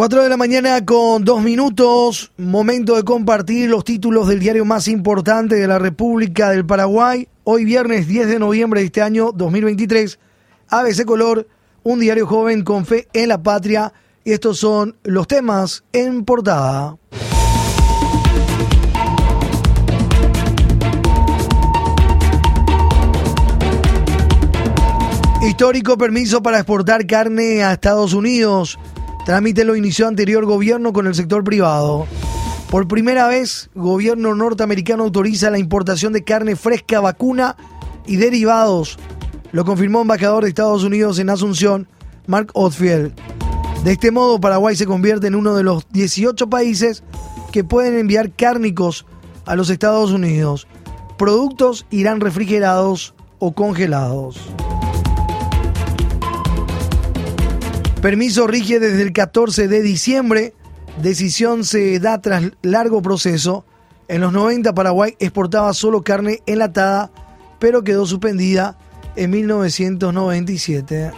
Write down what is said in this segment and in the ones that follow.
4 de la mañana con dos minutos, momento de compartir los títulos del diario más importante de la República del Paraguay. Hoy viernes 10 de noviembre de este año 2023, ABC Color, un diario joven con fe en la patria. Y estos son los temas en portada. Histórico permiso para exportar carne a Estados Unidos. Trámite lo inició anterior gobierno con el sector privado. Por primera vez, gobierno norteamericano autoriza la importación de carne fresca, vacuna y derivados. Lo confirmó embajador de Estados Unidos en Asunción, Mark Othfield. De este modo, Paraguay se convierte en uno de los 18 países que pueden enviar cárnicos a los Estados Unidos. Productos irán refrigerados o congelados. Permiso rige desde el 14 de diciembre. Decisión se da tras largo proceso. En los 90 Paraguay exportaba solo carne enlatada, pero quedó suspendida en 1997.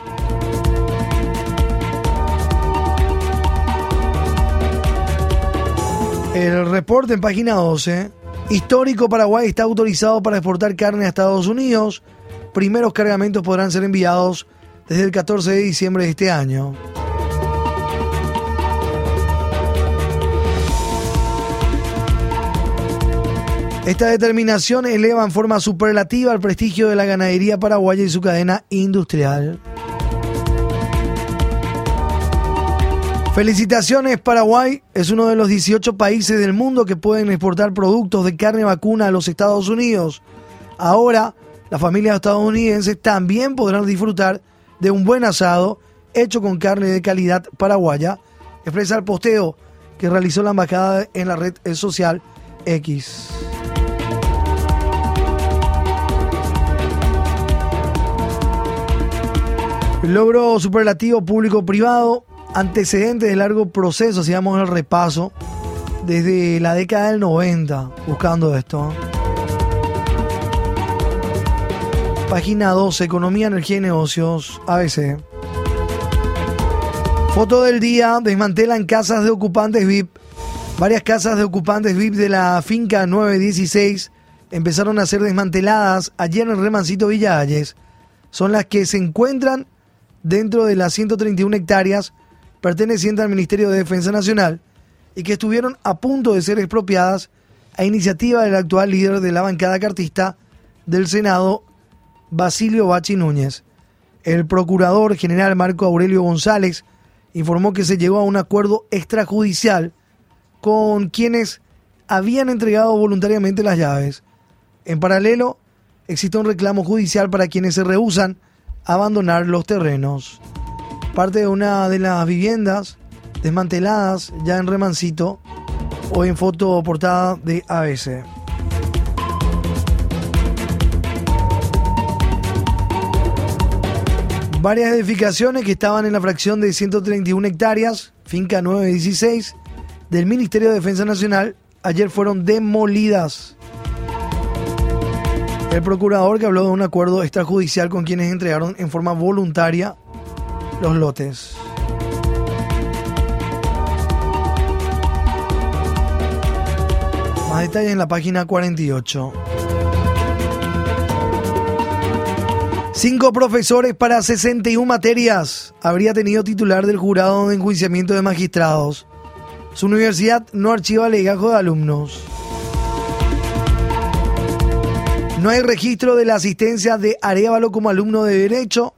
El reporte en página 12. Histórico Paraguay está autorizado para exportar carne a Estados Unidos. Primeros cargamentos podrán ser enviados desde el 14 de diciembre de este año. Esta determinación eleva en forma superlativa el prestigio de la ganadería paraguaya y su cadena industrial. Felicitaciones Paraguay, es uno de los 18 países del mundo que pueden exportar productos de carne vacuna a los Estados Unidos. Ahora, las familias estadounidenses también podrán disfrutar de un buen asado hecho con carne de calidad paraguaya, expresa el posteo que realizó la embajada en la red social X. Logro superlativo público-privado, antecedentes de largo proceso, hacíamos el repaso desde la década del 90, buscando esto. Página 12, Economía, Energía y Negocios, ABC. Foto del día, desmantelan casas de ocupantes VIP. Varias casas de ocupantes VIP de la finca 916 empezaron a ser desmanteladas ayer en Remancito Villalles. Son las que se encuentran dentro de las 131 hectáreas pertenecientes al Ministerio de Defensa Nacional y que estuvieron a punto de ser expropiadas a iniciativa del actual líder de la bancada cartista del Senado, Basilio Bachi Núñez. El procurador general Marco Aurelio González informó que se llegó a un acuerdo extrajudicial con quienes habían entregado voluntariamente las llaves. En paralelo, existe un reclamo judicial para quienes se rehusan a abandonar los terrenos. Parte de una de las viviendas desmanteladas ya en Remancito, o en foto portada de ABC. Varias edificaciones que estaban en la fracción de 131 hectáreas, finca 916, del Ministerio de Defensa Nacional, ayer fueron demolidas. El procurador que habló de un acuerdo extrajudicial con quienes entregaron en forma voluntaria los lotes. Más detalles en la página 48. Cinco profesores para 61 materias habría tenido titular del jurado de enjuiciamiento de magistrados. Su universidad no archiva legajo de alumnos. No hay registro de la asistencia de Arevalo como alumno de Derecho.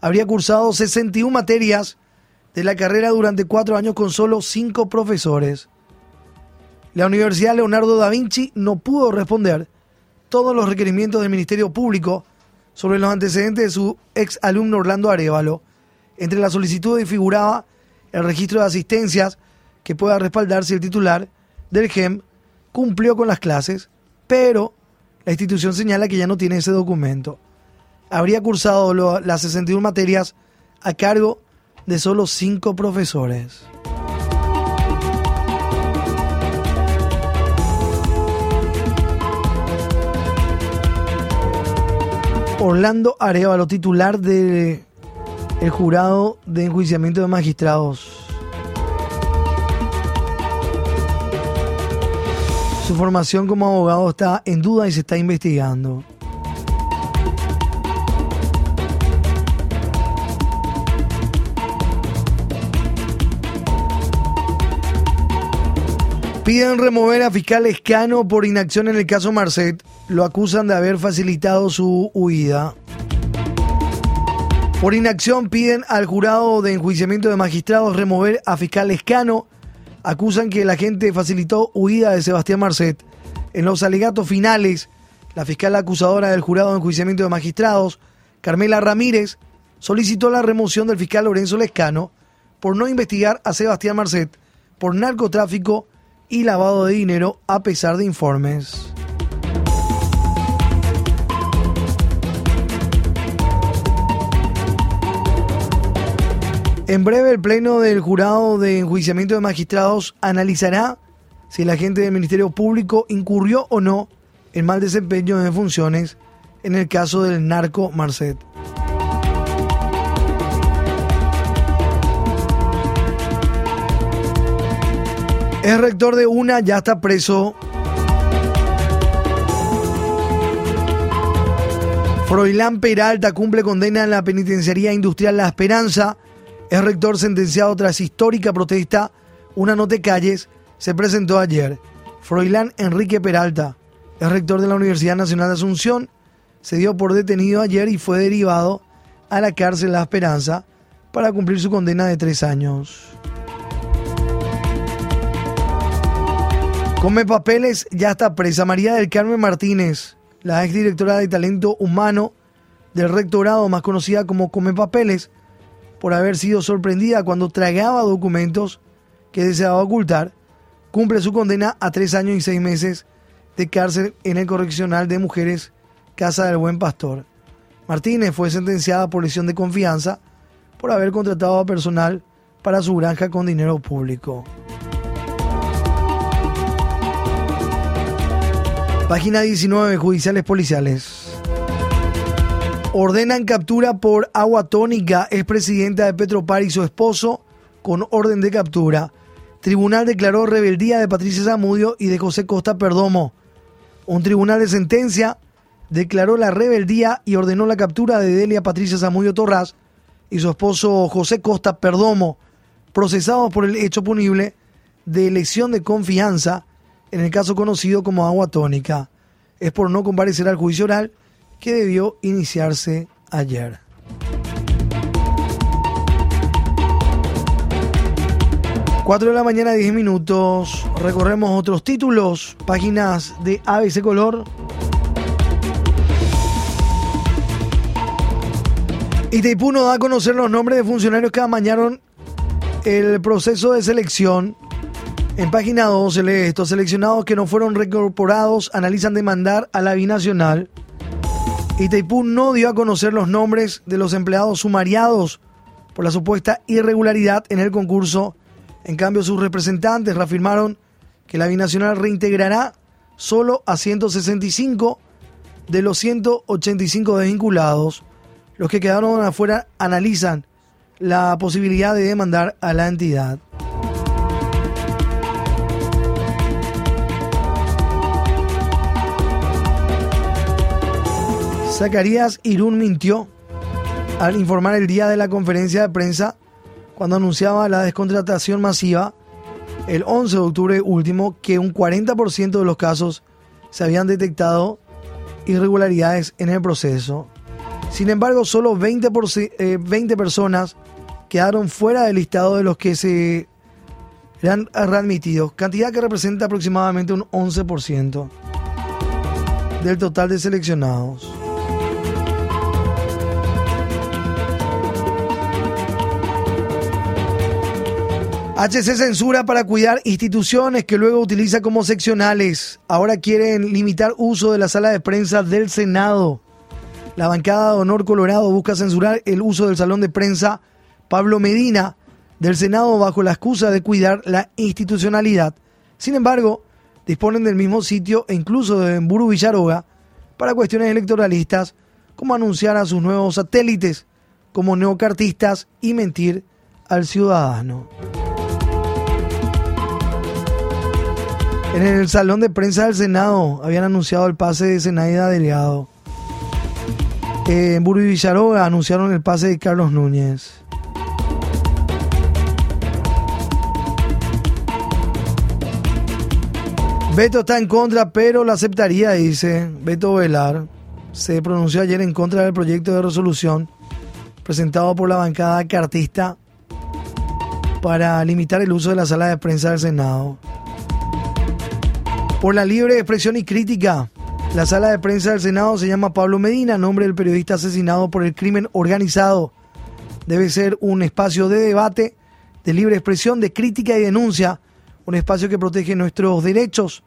Habría cursado 61 materias de la carrera durante cuatro años con solo cinco profesores. La Universidad Leonardo da Vinci no pudo responder todos los requerimientos del Ministerio Público sobre los antecedentes de su ex alumno Orlando Arevalo. Entre las solicitudes figuraba el registro de asistencias que pueda respaldar si el titular del GEM cumplió con las clases, pero la institución señala que ya no tiene ese documento. Habría cursado las 61 materias a cargo de solo 5 profesores. Orlando Arevalo, titular del de jurado de enjuiciamiento de magistrados. Su formación como abogado está en duda y se está investigando. Piden remover a fiscal Escano por inacción en el caso Marcet. Lo acusan de haber facilitado su huida. Por inacción piden al jurado de enjuiciamiento de magistrados remover a fiscal Escano. Acusan que la gente facilitó huida de Sebastián Marcet. En los alegatos finales, la fiscal acusadora del jurado de enjuiciamiento de magistrados, Carmela Ramírez, solicitó la remoción del fiscal Lorenzo Lescano por no investigar a Sebastián Marcet por narcotráfico y lavado de dinero a pesar de informes. En breve, el Pleno del Jurado de Enjuiciamiento de Magistrados analizará si el agente del Ministerio Público incurrió o no en mal desempeño de funciones en el caso del narco Marcet. Es rector de una, ya está preso. Froilán Peralta cumple condena en la penitenciaría industrial La Esperanza. Es rector sentenciado tras histórica protesta. Una de calles se presentó ayer. Froilán Enrique Peralta es rector de la Universidad Nacional de Asunción. Se dio por detenido ayer y fue derivado a la cárcel La Esperanza para cumplir su condena de tres años. Come Papeles ya está presa María del Carmen Martínez, la exdirectora de talento humano del rectorado, más conocida como Come Papeles, por haber sido sorprendida cuando tragaba documentos que deseaba ocultar, cumple su condena a tres años y seis meses de cárcel en el correccional de mujeres Casa del Buen Pastor. Martínez fue sentenciada por lesión de confianza por haber contratado a personal para su granja con dinero público. Página 19, Judiciales Policiales. Ordenan captura por agua tónica. Es presidenta de Petropar y su esposo con orden de captura. Tribunal declaró rebeldía de Patricia Zamudio y de José Costa Perdomo. Un tribunal de sentencia declaró la rebeldía y ordenó la captura de Delia Patricia Zamudio Torras y su esposo José Costa Perdomo, procesados por el hecho punible de elección de confianza en el caso conocido como agua tónica. Es por no comparecer al juicio oral que debió iniciarse ayer. Cuatro de la mañana, 10 minutos. Recorremos otros títulos, páginas de ABC Color. Itaipú no da a conocer los nombres de funcionarios que amañaron el proceso de selección en página 2 se lee estos seleccionados que no fueron reincorporados analizan demandar a la binacional. Itaipú no dio a conocer los nombres de los empleados sumariados por la supuesta irregularidad en el concurso. En cambio, sus representantes reafirmaron que la binacional reintegrará solo a 165 de los 185 desvinculados. Los que quedaron afuera analizan la posibilidad de demandar a la entidad. Zacarías Irún mintió al informar el día de la conferencia de prensa cuando anunciaba la descontratación masiva el 11 de octubre último que un 40% de los casos se habían detectado irregularidades en el proceso. Sin embargo, solo 20, 20 eh, personas quedaron fuera del listado de los que se eran readmitidos, cantidad que representa aproximadamente un 11% del total de seleccionados. HC censura para cuidar instituciones que luego utiliza como seccionales. Ahora quieren limitar uso de la sala de prensa del Senado. La bancada de Honor Colorado busca censurar el uso del salón de prensa Pablo Medina del Senado bajo la excusa de cuidar la institucionalidad. Sin embargo, disponen del mismo sitio e incluso de Emburu Villaroga para cuestiones electoralistas, como anunciar a sus nuevos satélites como neocartistas y mentir al ciudadano. En el salón de prensa del Senado habían anunciado el pase de Zenaida Delgado. En Burri Villaroga anunciaron el pase de Carlos Núñez. Beto está en contra, pero lo aceptaría, dice Beto Velar. Se pronunció ayer en contra del proyecto de resolución presentado por la bancada cartista para limitar el uso de la sala de prensa del Senado. Por la libre expresión y crítica, la sala de prensa del Senado se llama Pablo Medina, nombre del periodista asesinado por el crimen organizado. Debe ser un espacio de debate, de libre expresión, de crítica y denuncia, un espacio que protege nuestros derechos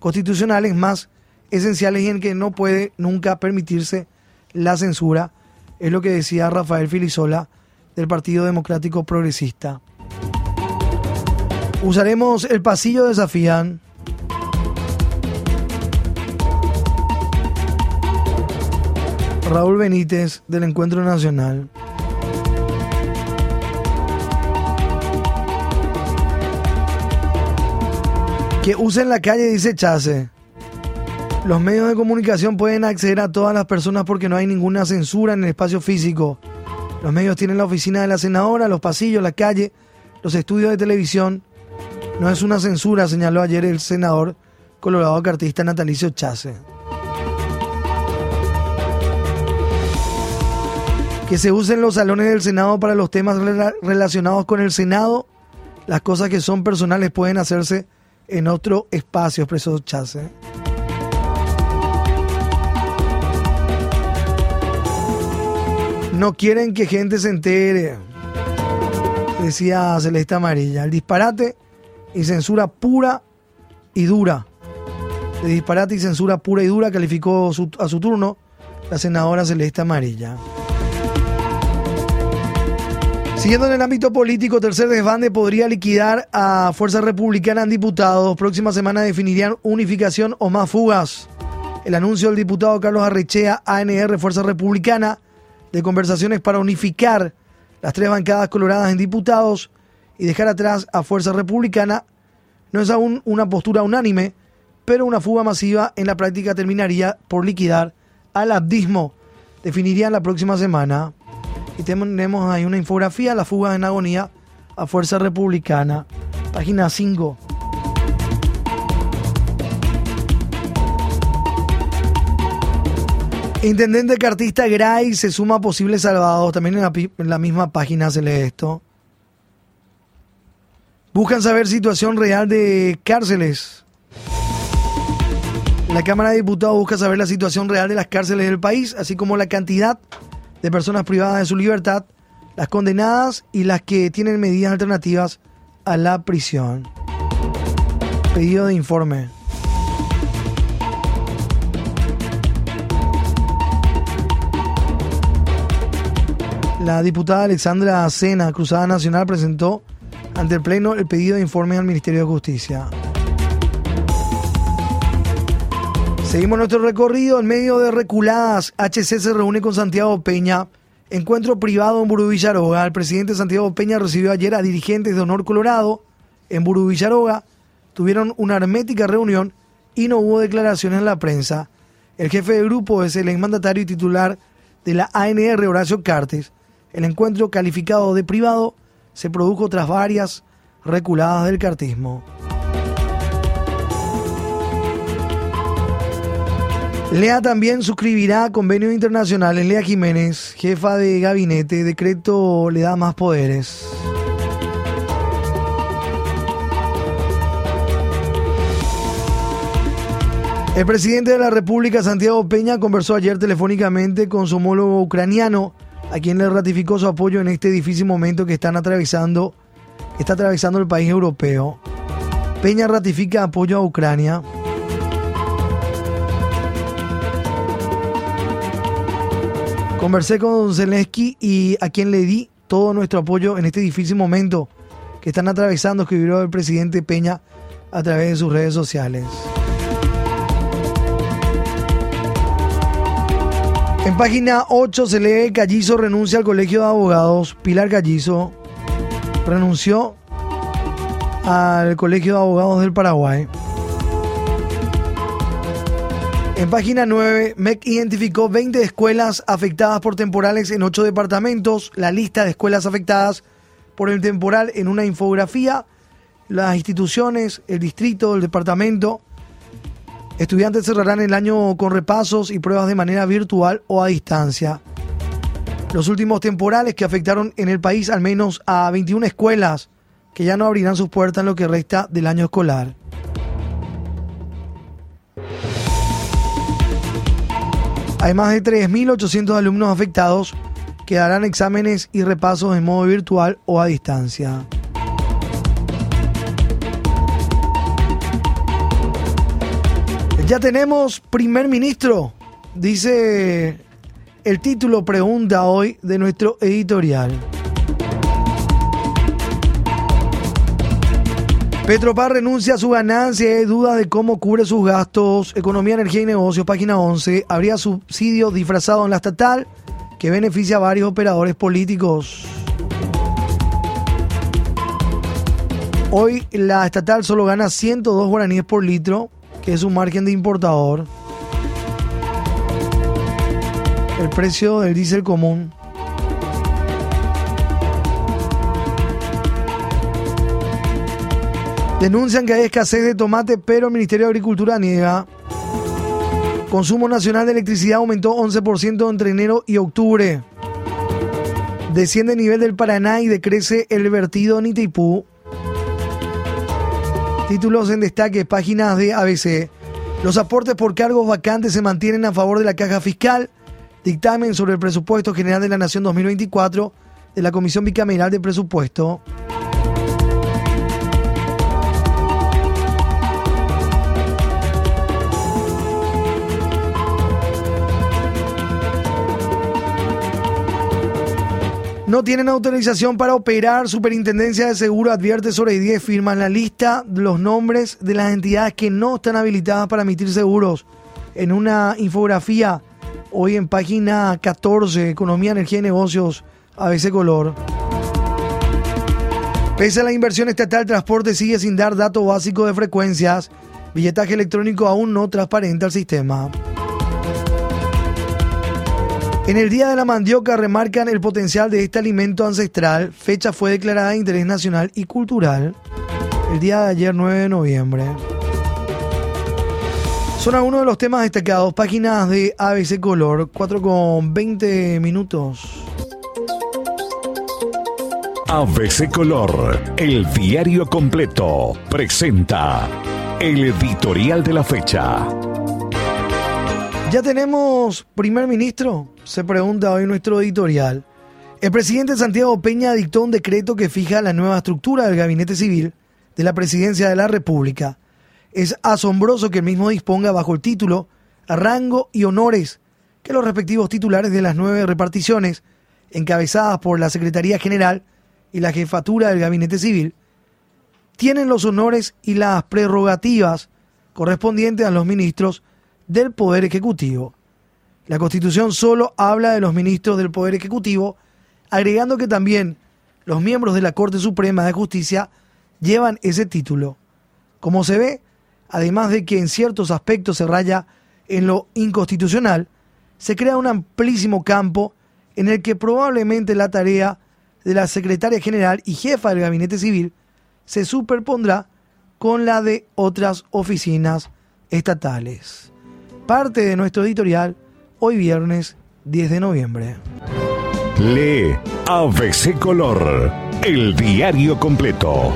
constitucionales más esenciales y en que no puede nunca permitirse la censura, es lo que decía Rafael Filisola del Partido Democrático Progresista. Usaremos el pasillo de Zafían. Raúl Benítez del Encuentro Nacional. Que usen la calle, dice Chase. Los medios de comunicación pueden acceder a todas las personas porque no hay ninguna censura en el espacio físico. Los medios tienen la oficina de la senadora, los pasillos, la calle, los estudios de televisión. No es una censura, señaló ayer el senador colorado cartista Natalicio Chase. Que se usen los salones del Senado para los temas relacionados con el Senado. Las cosas que son personales pueden hacerse en otro espacio, expresó Chase. No quieren que gente se entere, decía Celeste Amarilla. El disparate y censura pura y dura. De disparate y censura pura y dura calificó a su turno la senadora Celeste Amarilla. Siguiendo en el ámbito político, tercer desbande podría liquidar a Fuerza Republicana en diputados. Próxima semana definirían unificación o más fugas. El anuncio del diputado Carlos Arrechea, ANR Fuerza Republicana, de conversaciones para unificar las tres bancadas coloradas en diputados y dejar atrás a Fuerza Republicana no es aún una postura unánime, pero una fuga masiva en la práctica terminaría por liquidar al abdismo. Definirían la próxima semana. Y tenemos ahí una infografía, la fuga en agonía a Fuerza Republicana, página 5. Intendente cartista Gray se suma a posibles salvados. También en la, en la, misma página se lee esto. Buscan saber situación real de cárceles. La Cámara de Diputados busca saber la situación real de las cárceles del país, así como la cantidad de personas privadas de su libertad, las condenadas y las que tienen medidas alternativas a la prisión. Pedido de informe. La diputada Alexandra Sena, Cruzada Nacional, presentó ante el Pleno el pedido de informe al Ministerio de Justicia. Seguimos nuestro recorrido en medio de reculadas. HC se reúne con Santiago Peña. Encuentro privado en Burú Villaroga. El presidente Santiago Peña recibió ayer a dirigentes de Honor Colorado en Burú Villaroga. Tuvieron una hermética reunión y no hubo declaraciones en la prensa. El jefe de grupo es el exmandatario y titular de la ANR, Horacio Cartes. El encuentro calificado de privado se produjo tras varias reculadas del cartismo. Lea también suscribirá convenios internacionales. Lea Jiménez, jefa de gabinete, decreto le da más poderes. El presidente de la República, Santiago Peña, conversó ayer telefónicamente con su homólogo ucraniano a quien le ratificó su apoyo en este difícil momento que están atravesando, está atravesando el país europeo. Peña ratifica apoyo a Ucrania. Conversé con Zelensky y a quien le di todo nuestro apoyo en este difícil momento que están atravesando, escribió el presidente Peña a través de sus redes sociales. En página 8 se lee Gallizo renuncia al Colegio de Abogados. Pilar Gallizo renunció al Colegio de Abogados del Paraguay. En página 9, MEC identificó 20 escuelas afectadas por temporales en 8 departamentos. La lista de escuelas afectadas por el temporal en una infografía. Las instituciones, el distrito, el departamento. Estudiantes cerrarán el año con repasos y pruebas de manera virtual o a distancia. Los últimos temporales que afectaron en el país al menos a 21 escuelas que ya no abrirán sus puertas en lo que resta del año escolar. Hay más de 3.800 alumnos afectados que darán exámenes y repasos en modo virtual o a distancia. Ya tenemos primer ministro, dice el título pregunta hoy de nuestro editorial. Petropar renuncia a su ganancia y duda de cómo cubre sus gastos. Economía, Energía y Negocios, página 11. Habría subsidio disfrazado en la estatal que beneficia a varios operadores políticos. Hoy la estatal solo gana 102 guaraníes por litro, que es un margen de importador. El precio del diésel común Denuncian que hay escasez de tomate, pero el Ministerio de Agricultura niega. Consumo nacional de electricidad aumentó 11% entre enero y octubre. Desciende el nivel del Paraná y decrece el vertido en Itaipú. Títulos en destaque, páginas de ABC. Los aportes por cargos vacantes se mantienen a favor de la caja fiscal. Dictamen sobre el presupuesto general de la Nación 2024 de la Comisión Bicameral de Presupuesto. No tienen autorización para operar. Superintendencia de Seguro advierte sobre 10 firmas la lista los nombres de las entidades que no están habilitadas para emitir seguros. En una infografía hoy en página 14, Economía, Energía y Negocios, ABC Color. Pese a la inversión estatal, transporte sigue sin dar dato básico de frecuencias. Billetaje electrónico aún no transparente al sistema. En el Día de la Mandioca remarcan el potencial de este alimento ancestral. Fecha fue declarada de interés nacional y cultural el día de ayer 9 de noviembre. Son algunos de los temas destacados. Páginas de ABC Color, 4 con 20 minutos. ABC Color, el diario completo, presenta el editorial de la fecha. ¿Ya tenemos primer ministro? Se pregunta hoy nuestro editorial. El presidente Santiago Peña dictó un decreto que fija la nueva estructura del gabinete civil de la presidencia de la República. Es asombroso que el mismo disponga bajo el título, rango y honores que los respectivos titulares de las nueve reparticiones, encabezadas por la Secretaría General y la Jefatura del Gabinete Civil, tienen los honores y las prerrogativas correspondientes a los ministros del Poder Ejecutivo. La Constitución solo habla de los ministros del Poder Ejecutivo, agregando que también los miembros de la Corte Suprema de Justicia llevan ese título. Como se ve, además de que en ciertos aspectos se raya en lo inconstitucional, se crea un amplísimo campo en el que probablemente la tarea de la secretaria general y jefa del gabinete civil se superpondrá con la de otras oficinas estatales parte de nuestro editorial hoy viernes 10 de noviembre. Lee ABC Color, el diario completo.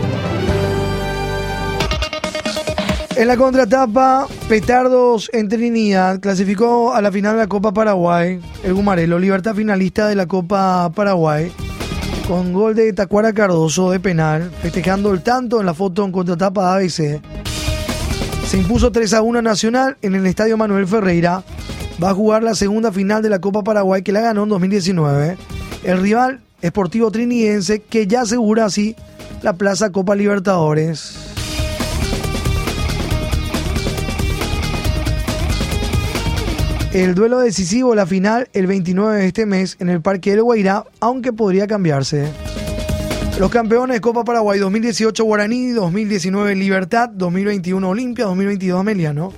En la contratapa, Petardos en Trinidad clasificó a la final de la Copa Paraguay. El Gumarelo, Libertad finalista de la Copa Paraguay, con gol de Tacuara Cardoso de penal, festejando el tanto en la foto en contratapa ABC. Se impuso 3 a 1 Nacional en el Estadio Manuel Ferreira. Va a jugar la segunda final de la Copa Paraguay que la ganó en 2019. El rival Esportivo Trinidense que ya asegura así la Plaza Copa Libertadores. El duelo decisivo, la final, el 29 de este mes en el Parque del Guairá, aunque podría cambiarse. Los campeones Copa Paraguay 2018 Guaraní, 2019 Libertad, 2021 Olimpia, 2022 Ameliano.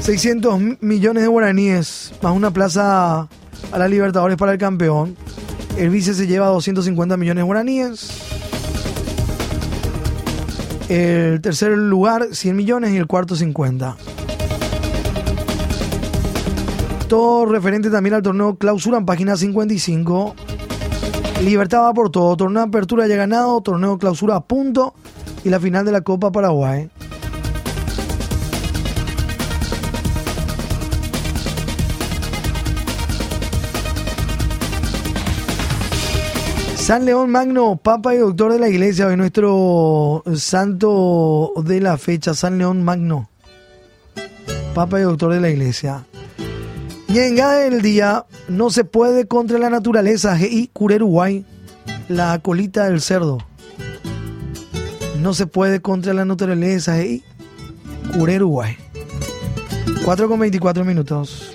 600 millones de guaraníes, más una plaza a la Libertadores para el campeón. El vice se lleva 250 millones de guaraníes. El tercer lugar, 100 millones y el cuarto, 50. Todo referente también al torneo clausura en página 55. Libertad va por todo. Torneo de apertura ya ganado, torneo clausura a punto y la final de la Copa Paraguay. San León Magno, Papa y Doctor de la Iglesia, hoy nuestro santo de la fecha, San León Magno, Papa y Doctor de la Iglesia. Ñenga del día, no se puede contra la naturaleza, y Cureruguay, la colita del cerdo. No se puede contra la naturaleza, y Cureruguay. 4 con 24 minutos.